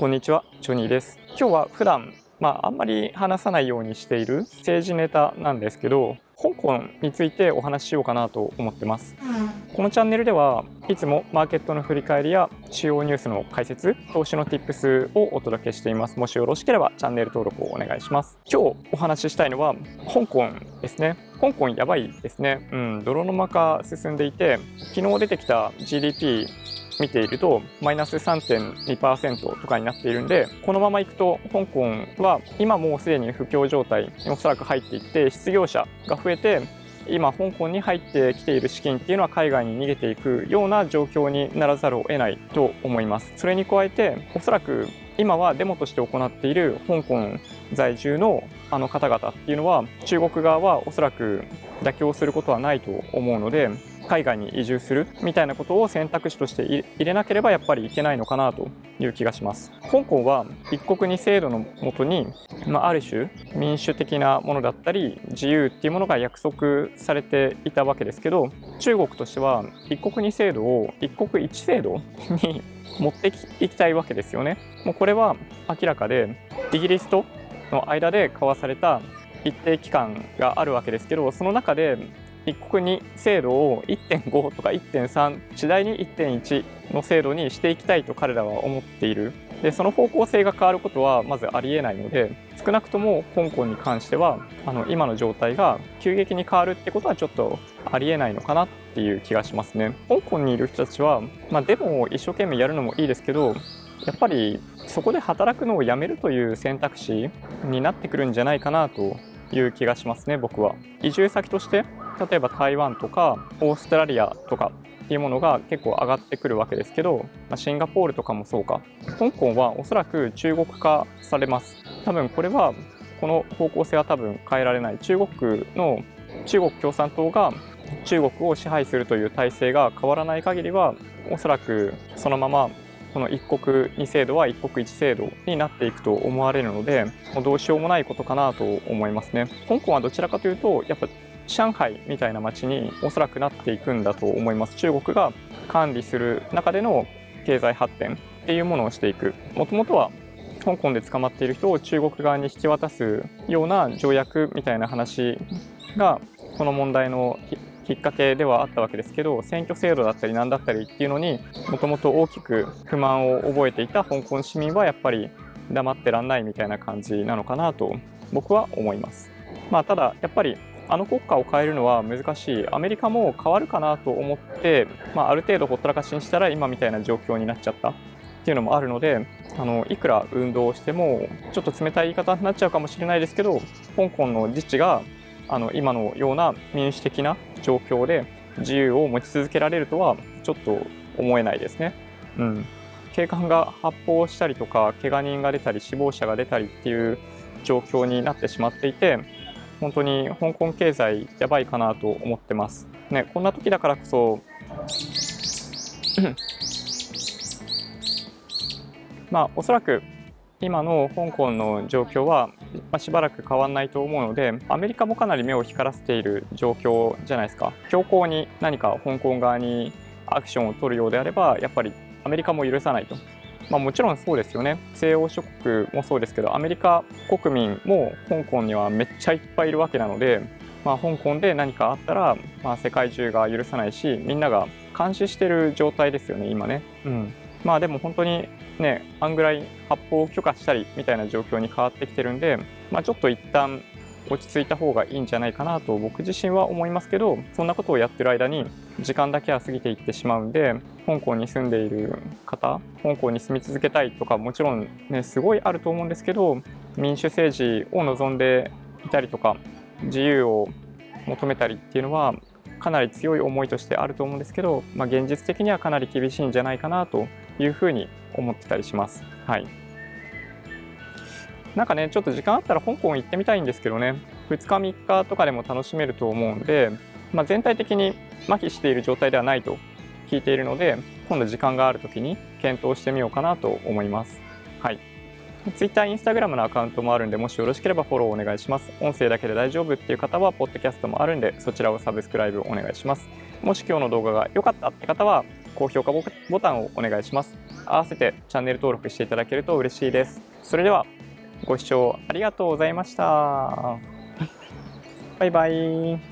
こんにちは、ジョニーです。今日は普段、まあ、あんまり話さないようにしている政治ネタなんですけど、香港についてお話ししようかなと思ってます。このチャンネルではいつもマーケットの振り返りや主要ニュースの解説、投資の Tips をお届けしています。もしよろしければチャンネル登録をお願いします。今日お話ししたいのは香港ですね。香港やばいですね。うん、泥沼化進んでいて、昨日出てきた GDP 見ているとマイナス3.2%とかになっているんでこのままいくと香港は今もうすでに不況状態におそらく入っていって失業者が増えて今香港に入ってきている資金っていうのは海外に逃げていくような状況にならざるを得ないと思いますそれに加えておそらく今はデモとして行っている香港在住のあの方々っていうのは中国側はおそらく妥協することはないと思うので海外に移住するみたいなことを選択肢として入れなければやっぱりいけないのかなという気がします。香港は一国二制度のもとに、まあ、ある種民主的なものだったり自由っていうものが約束されていたわけですけど中国としては一国二制度を一国一制度に持っていきたいわけですよね。もうこれは明らかでイギリスとの間で交わされた一定期間があるわけですけどその中で一国に制度を1.5とか1.3次第に1.1の制度にしていきたいと彼らは思っている。でその方向性が変わることはまずありえないので少なくとも香港に関してはあの今の状態が急激に変わるってことはちょっとありえないのかなっていう気がしますね。香港にいる人たちは、まあ、デモを一生懸命やるのもいいですけどやっぱりそこで働くのをやめるという選択肢になってくるんじゃないかなという気がしますね僕は。移住先として例えば台湾とかオーストラリアとかっていうものが結構上がってくるわけですけど、まあ、シンガポールとかもそうか。香港はおそらく中国化されます。多分これはこの方向性は多分変えられない。中国の中国共産党が中国を支配するという体制が変わらない限りはおそらくそのままこの一国二制度は一国一制度になっていくと思われるのでもうどうしようもないことかなと思いますね。香港はどちらかというとやっぱ上海みたいな街におそらくなっていくんだと思います。中国が管理する中での経済発展っていうものをしていく。もともとは香港で捕まっている人を中国側に引き渡すような条約みたいな話がこの問題のきっかけではあったわけですけど選挙制度だったり何だったりっていうのにもともと大きく不満を覚えていた香港市民はやっぱり黙ってらんないみたいな感じなのかなと僕は思います。まあ、ただやっぱりあの国家を変えるのは難しいアメリカも変わるかなと思って、まあ、ある程度ほったらかしにしたら今みたいな状況になっちゃったっていうのもあるのであのいくら運動をしてもちょっと冷たい言い方になっちゃうかもしれないですけど香港の自治があの今のような民主的な状況で自由を持ち続けられるとはちょっと思えないですね。うん、警官が発砲したりとか怪我人が出たり死亡者が出たりっていう状況になってしまっていて本当に香港経済やばいかなと思ってます。ね、こんな時だからこそまあおそらく今の香港の状況は、まあ、しばらく変わらないと思うのでアメリカもかなり目を光らせている状況じゃないですか。強硬に何か香港側にアクションを取るようであればやっぱりアメリカも許さないと。まあ、もちろんそうですよね。西欧諸国もそうですけどアメリカ国民も香港にはめっちゃいっぱいいるわけなので、まあ、香港で何かあったら、まあ、世界中が許さないしみんなが監視してる状態ですよね今ね。うん。まあでも本当にね、あんぐらい発砲を許可したりみたいな状況に変わってきてるんで、まあ、ちょっと一旦落ち着いた方がいいんじゃないかなと僕自身は思いますけどそんなことをやってる間に時間だけは過ぎていってしまうんで香港に住んでいる方香港に住み続けたいとかもちろんねすごいあると思うんですけど民主政治を望んでいたりとか自由を求めたりっていうのはかなり強い思いとしてあると思うんですけど、まあ、現実的にはかなり厳しいんじゃないかなというふうに思ってたりします。はいなんかね、ちょっと時間あったら香港行ってみたいんですけどね、2日3日とかでも楽しめると思うんで、まあ、全体的に麻痺している状態ではないと聞いているので、今度時間がある時に検討してみようかなと思います。はい。Twitter、Instagram のアカウントもあるんで、もしよろしければフォローお願いします。音声だけで大丈夫っていう方は、ポッドキャストもあるんで、そちらをサブスクライブお願いします。もし今日の動画が良かったって方は、高評価ボタンをお願いします。合わせてチャンネル登録していただけると嬉しいです。それではご視聴ありがとうございました。バイバイ。